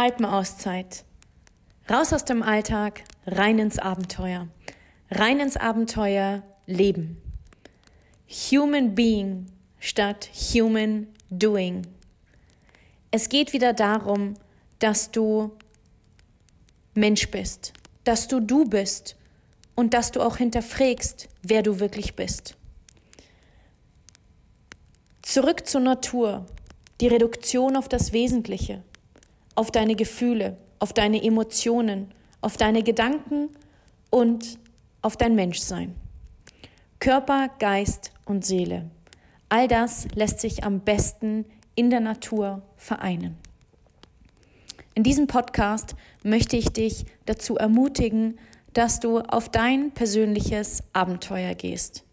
Alpenauszeit. Raus aus dem Alltag, rein ins Abenteuer. Rein ins Abenteuer leben. Human Being statt Human Doing. Es geht wieder darum, dass du Mensch bist, dass du du bist und dass du auch hinterfragst, wer du wirklich bist. Zurück zur Natur, die Reduktion auf das Wesentliche auf deine Gefühle, auf deine Emotionen, auf deine Gedanken und auf dein Menschsein. Körper, Geist und Seele. All das lässt sich am besten in der Natur vereinen. In diesem Podcast möchte ich dich dazu ermutigen, dass du auf dein persönliches Abenteuer gehst.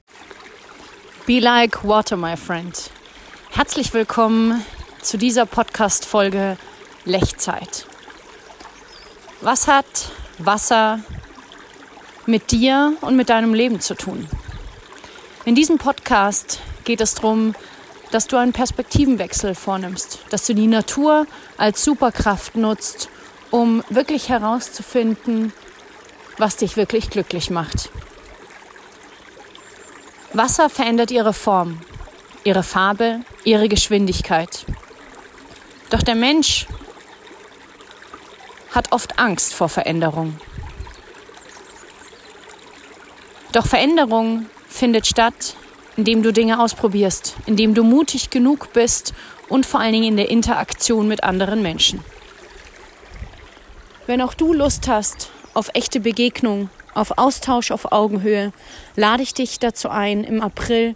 Be like water, my friend. Herzlich willkommen zu dieser Podcast-Folge Lechzeit. Was hat Wasser mit dir und mit deinem Leben zu tun? In diesem Podcast geht es darum, dass du einen Perspektivenwechsel vornimmst, dass du die Natur als Superkraft nutzt, um wirklich herauszufinden, was dich wirklich glücklich macht. Wasser verändert ihre Form, ihre Farbe, ihre Geschwindigkeit. Doch der Mensch hat oft Angst vor Veränderung. Doch Veränderung findet statt, indem du Dinge ausprobierst, indem du mutig genug bist und vor allen Dingen in der Interaktion mit anderen Menschen. Wenn auch du Lust hast auf echte Begegnung, auf Austausch auf Augenhöhe, lade ich dich dazu ein, im April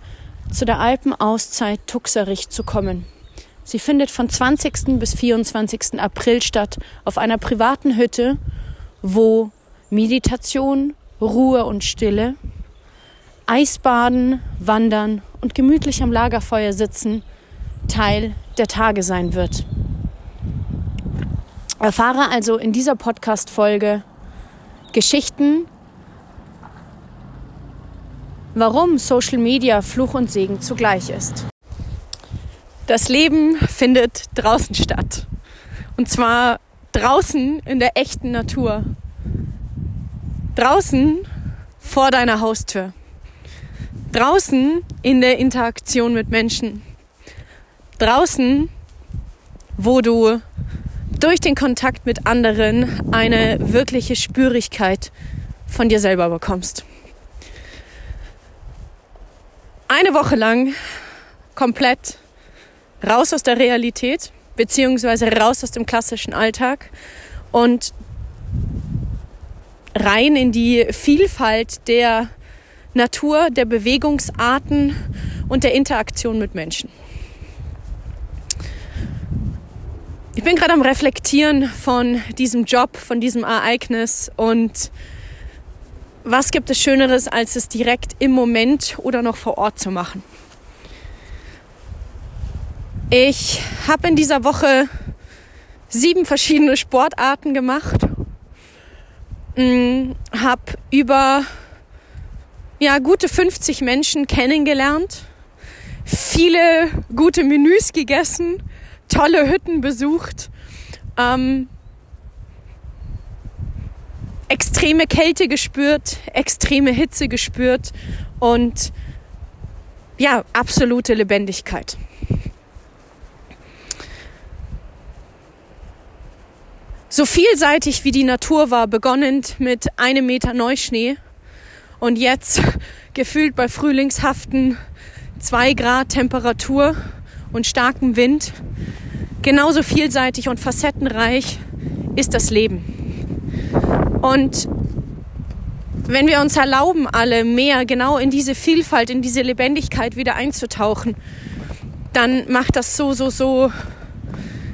zu der Alpenauszeit Tuxerich zu kommen. Sie findet von 20. bis 24. April statt auf einer privaten Hütte, wo Meditation, Ruhe und Stille, Eisbaden, Wandern und gemütlich am Lagerfeuer sitzen Teil der Tage sein wird. Erfahre also in dieser Podcast-Folge Geschichten, warum Social Media Fluch und Segen zugleich ist. Das Leben findet draußen statt. Und zwar draußen in der echten Natur. Draußen vor deiner Haustür. Draußen in der Interaktion mit Menschen. Draußen, wo du durch den Kontakt mit anderen eine wirkliche Spürigkeit von dir selber bekommst. Eine Woche lang komplett raus aus der Realität, beziehungsweise raus aus dem klassischen Alltag und rein in die Vielfalt der Natur, der Bewegungsarten und der Interaktion mit Menschen. Ich bin gerade am Reflektieren von diesem Job, von diesem Ereignis und was gibt es Schöneres, als es direkt im Moment oder noch vor Ort zu machen. Ich habe in dieser Woche sieben verschiedene Sportarten gemacht, hm, habe über ja, gute 50 Menschen kennengelernt, viele gute Menüs gegessen, tolle Hütten besucht, ähm, extreme Kälte gespürt, extreme Hitze gespürt und ja, absolute Lebendigkeit. So vielseitig wie die Natur war, begonnend mit einem Meter Neuschnee und jetzt gefühlt bei frühlingshaften zwei Grad Temperatur und starkem Wind. Genauso vielseitig und facettenreich ist das Leben. Und wenn wir uns erlauben, alle mehr genau in diese Vielfalt, in diese Lebendigkeit wieder einzutauchen, dann macht das so, so, so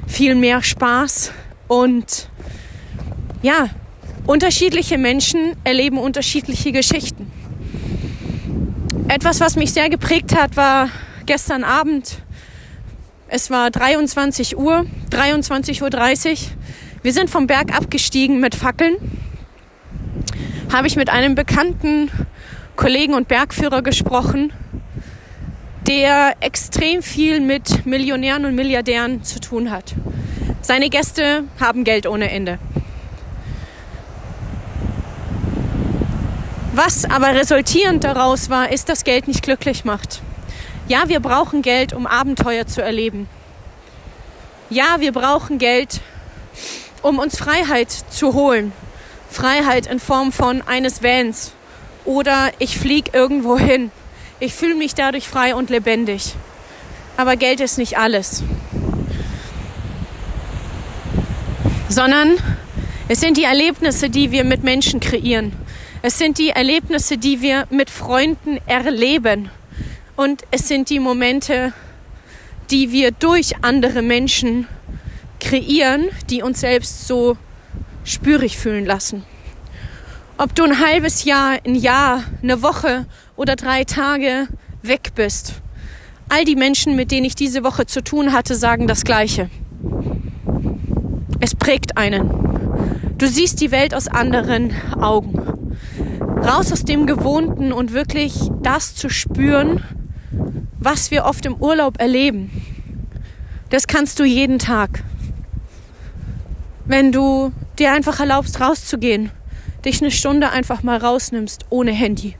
viel mehr Spaß und ja, unterschiedliche Menschen erleben unterschiedliche Geschichten. Etwas, was mich sehr geprägt hat, war gestern Abend. Es war 23 Uhr, 23.30 Uhr. Wir sind vom Berg abgestiegen mit Fackeln. Habe ich mit einem bekannten Kollegen und Bergführer gesprochen, der extrem viel mit Millionären und Milliardären zu tun hat. Seine Gäste haben Geld ohne Ende. Was aber resultierend daraus war, ist, dass Geld nicht glücklich macht. Ja, wir brauchen Geld, um Abenteuer zu erleben. Ja, wir brauchen Geld, um uns Freiheit zu holen. Freiheit in Form von eines Vans oder ich fliege irgendwo hin. Ich fühle mich dadurch frei und lebendig. Aber Geld ist nicht alles. Sondern es sind die Erlebnisse, die wir mit Menschen kreieren. Es sind die Erlebnisse, die wir mit Freunden erleben. Und es sind die Momente, die wir durch andere Menschen kreieren, die uns selbst so spürig fühlen lassen. Ob du ein halbes Jahr, ein Jahr, eine Woche oder drei Tage weg bist. All die Menschen, mit denen ich diese Woche zu tun hatte, sagen das Gleiche. Es prägt einen. Du siehst die Welt aus anderen Augen. Raus aus dem Gewohnten und wirklich das zu spüren, was wir oft im Urlaub erleben. Das kannst du jeden Tag. Wenn du dir einfach erlaubst, rauszugehen, dich eine Stunde einfach mal rausnimmst ohne Handy.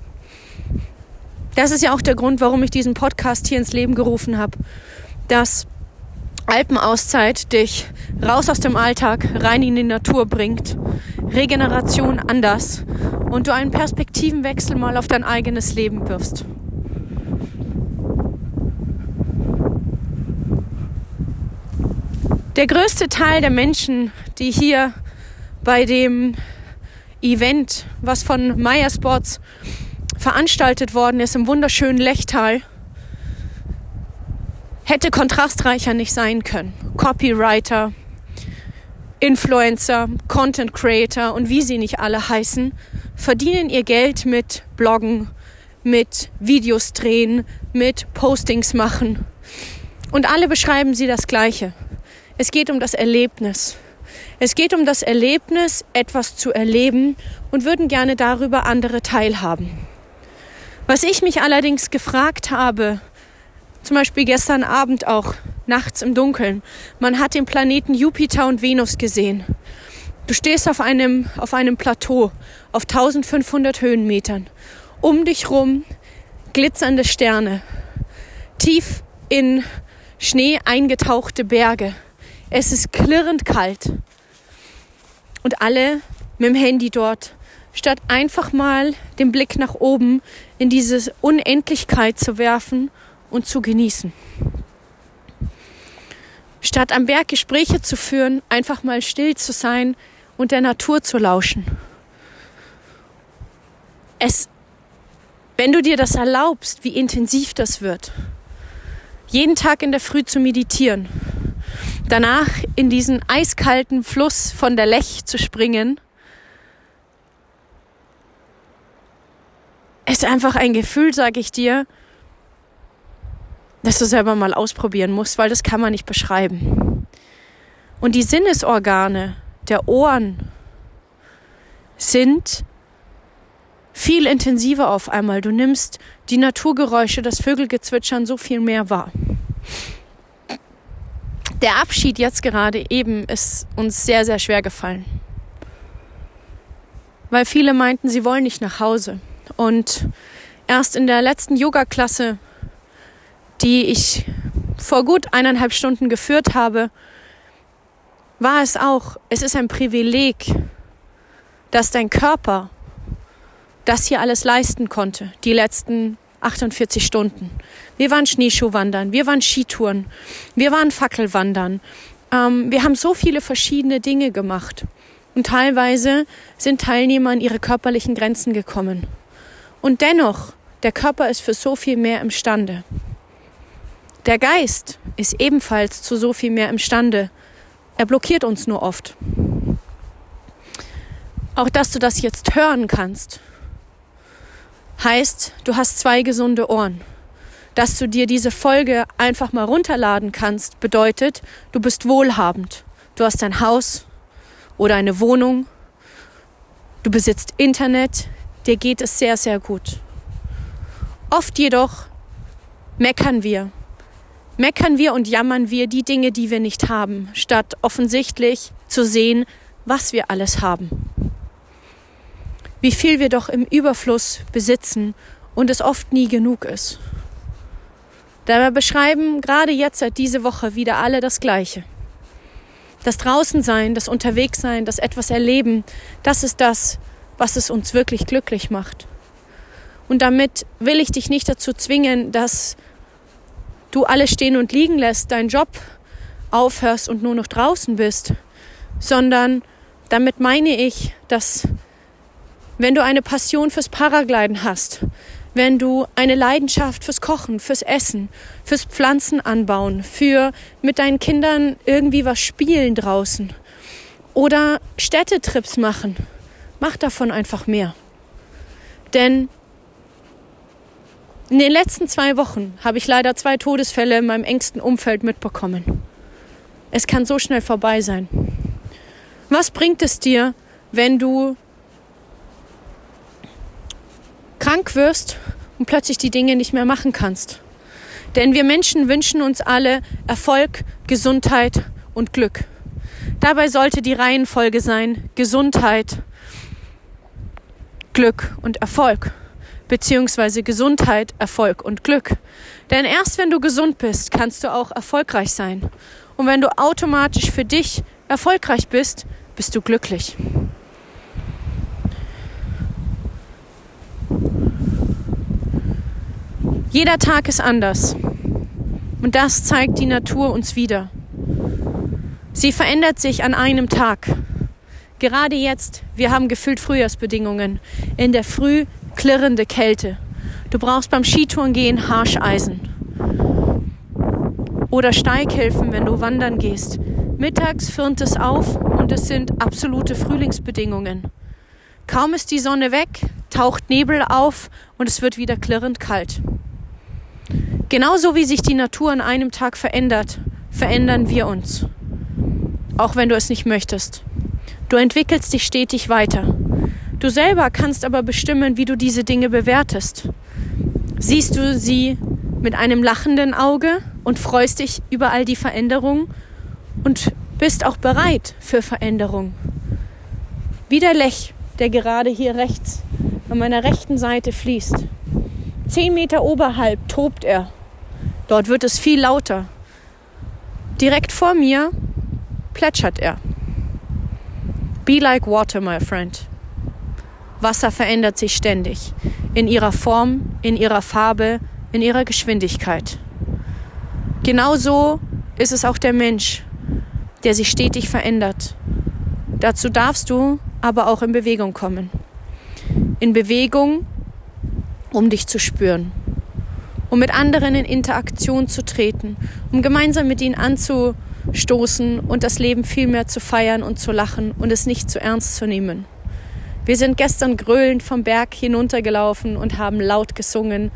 Das ist ja auch der Grund, warum ich diesen Podcast hier ins Leben gerufen habe. Dass Alpenauszeit dich raus aus dem Alltag, rein in die Natur bringt. Regeneration anders und du einen Perspektivenwechsel mal auf dein eigenes Leben wirfst. Der größte Teil der Menschen, die hier bei dem Event, was von Meyer Sports veranstaltet worden ist im wunderschönen Lechtal, hätte kontrastreicher nicht sein können. Copywriter, Influencer, Content Creator und wie sie nicht alle heißen, verdienen ihr Geld mit Bloggen, mit Videos drehen, mit Postings machen. Und alle beschreiben sie das Gleiche. Es geht um das Erlebnis. Es geht um das Erlebnis, etwas zu erleben und würden gerne darüber andere teilhaben. Was ich mich allerdings gefragt habe, zum Beispiel gestern Abend auch, nachts im Dunkeln, man hat den Planeten Jupiter und Venus gesehen. Du stehst auf einem, auf einem Plateau auf 1500 Höhenmetern. Um dich rum glitzernde Sterne. Tief in Schnee eingetauchte Berge. Es ist klirrend kalt. Und alle mit dem Handy dort, statt einfach mal den Blick nach oben in diese Unendlichkeit zu werfen und zu genießen. Statt am Berg Gespräche zu führen, einfach mal still zu sein und der Natur zu lauschen. Es, wenn du dir das erlaubst, wie intensiv das wird, jeden Tag in der Früh zu meditieren, danach in diesen eiskalten Fluss von der Lech zu springen, ist einfach ein Gefühl, sage ich dir, dass du selber mal ausprobieren musst, weil das kann man nicht beschreiben. Und die Sinnesorgane der Ohren sind viel intensiver auf einmal. Du nimmst die Naturgeräusche, das Vögelgezwitschern so viel mehr wahr der Abschied jetzt gerade eben ist uns sehr, sehr schwer gefallen. Weil viele meinten, sie wollen nicht nach Hause. Und erst in der letzten Yoga-Klasse, die ich vor gut eineinhalb Stunden geführt habe, war es auch, es ist ein Privileg, dass dein Körper das hier alles leisten konnte, die letzten 48 Stunden. Wir waren Schneeschuhwandern, wir waren Skitouren, wir waren Fackelwandern. Ähm, wir haben so viele verschiedene Dinge gemacht. Und teilweise sind Teilnehmer an ihre körperlichen Grenzen gekommen. Und dennoch, der Körper ist für so viel mehr imstande. Der Geist ist ebenfalls zu so viel mehr imstande. Er blockiert uns nur oft. Auch dass du das jetzt hören kannst, heißt, du hast zwei gesunde Ohren. Dass du dir diese Folge einfach mal runterladen kannst, bedeutet, du bist wohlhabend. Du hast ein Haus oder eine Wohnung. Du besitzt Internet. Dir geht es sehr, sehr gut. Oft jedoch meckern wir, meckern wir und jammern wir die Dinge, die wir nicht haben, statt offensichtlich zu sehen, was wir alles haben. Wie viel wir doch im Überfluss besitzen und es oft nie genug ist. Dabei beschreiben gerade jetzt seit diese Woche wieder alle das Gleiche. Das Draußensein, das Unterwegssein, das etwas erleben, das ist das, was es uns wirklich glücklich macht. Und damit will ich dich nicht dazu zwingen, dass du alles stehen und liegen lässt, deinen Job aufhörst und nur noch draußen bist, sondern damit meine ich, dass wenn du eine Passion fürs Paragliden hast, wenn du eine Leidenschaft fürs Kochen, fürs Essen, fürs Pflanzen anbauen, für mit deinen Kindern irgendwie was spielen draußen oder Städtetrips machen, mach davon einfach mehr. Denn in den letzten zwei Wochen habe ich leider zwei Todesfälle in meinem engsten Umfeld mitbekommen. Es kann so schnell vorbei sein. Was bringt es dir, wenn du krank wirst und plötzlich die Dinge nicht mehr machen kannst? Denn wir Menschen wünschen uns alle Erfolg, Gesundheit und Glück. Dabei sollte die Reihenfolge sein Gesundheit, Glück und Erfolg beziehungsweise Gesundheit, Erfolg und Glück. Denn erst wenn du gesund bist, kannst du auch erfolgreich sein. Und wenn du automatisch für dich erfolgreich bist, bist du glücklich. Jeder Tag ist anders. Und das zeigt die Natur uns wieder. Sie verändert sich an einem Tag. Gerade jetzt, wir haben gefühlt Frühjahrsbedingungen. In der Früh klirrende Kälte. Du brauchst beim Skitouren gehen Harscheisen. Oder Steighilfen, wenn du wandern gehst. Mittags firnt es auf und es sind absolute Frühlingsbedingungen. Kaum ist die Sonne weg, taucht Nebel auf und es wird wieder klirrend kalt. Genauso wie sich die Natur an einem Tag verändert, verändern wir uns. Auch wenn du es nicht möchtest. Du entwickelst dich stetig weiter. Du selber kannst aber bestimmen, wie du diese Dinge bewertest. Siehst du sie mit einem lachenden Auge und freust dich über all die Veränderungen und bist auch bereit für Veränderung. Wie der Lech, der gerade hier rechts an meiner rechten Seite fließt. Zehn Meter oberhalb tobt er. Dort wird es viel lauter. Direkt vor mir plätschert er. Be like water, my friend. Wasser verändert sich ständig. In ihrer Form, in ihrer Farbe, in ihrer Geschwindigkeit. Genauso ist es auch der Mensch, der sich stetig verändert. Dazu darfst du aber auch in Bewegung kommen. In Bewegung, um dich zu spüren, um mit anderen in Interaktion zu treten, um gemeinsam mit ihnen anzustoßen und das Leben viel mehr zu feiern und zu lachen und es nicht zu ernst zu nehmen. Wir sind gestern gröhlend vom Berg hinuntergelaufen und haben laut gesungen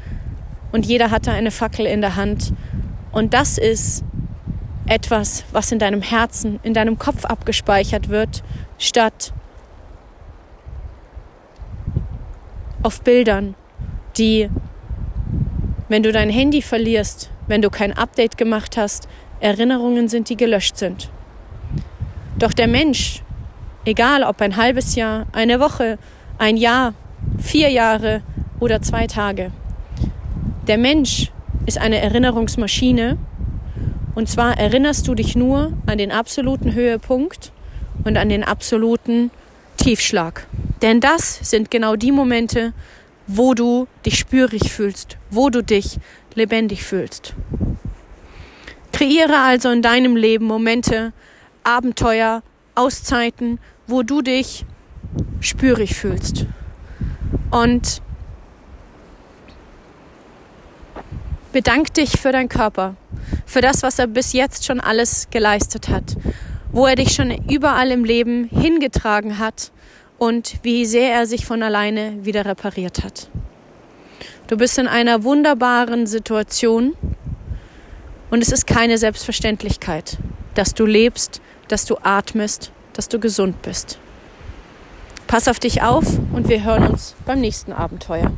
und jeder hatte eine Fackel in der Hand. Und das ist etwas, was in deinem Herzen, in deinem Kopf abgespeichert wird, statt auf Bildern, die, wenn du dein Handy verlierst, wenn du kein Update gemacht hast, Erinnerungen sind, die gelöscht sind. Doch der Mensch Egal ob ein halbes Jahr, eine Woche, ein Jahr, vier Jahre oder zwei Tage. Der Mensch ist eine Erinnerungsmaschine und zwar erinnerst du dich nur an den absoluten Höhepunkt und an den absoluten Tiefschlag. Denn das sind genau die Momente, wo du dich spürig fühlst, wo du dich lebendig fühlst. Kreiere also in deinem Leben Momente, Abenteuer, Auszeiten, wo du dich spürig fühlst. Und bedank dich für deinen Körper, für das, was er bis jetzt schon alles geleistet hat, wo er dich schon überall im Leben hingetragen hat und wie sehr er sich von alleine wieder repariert hat. Du bist in einer wunderbaren Situation und es ist keine Selbstverständlichkeit, dass du lebst, dass du atmest, dass du gesund bist. Pass auf dich auf und wir hören uns beim nächsten Abenteuer.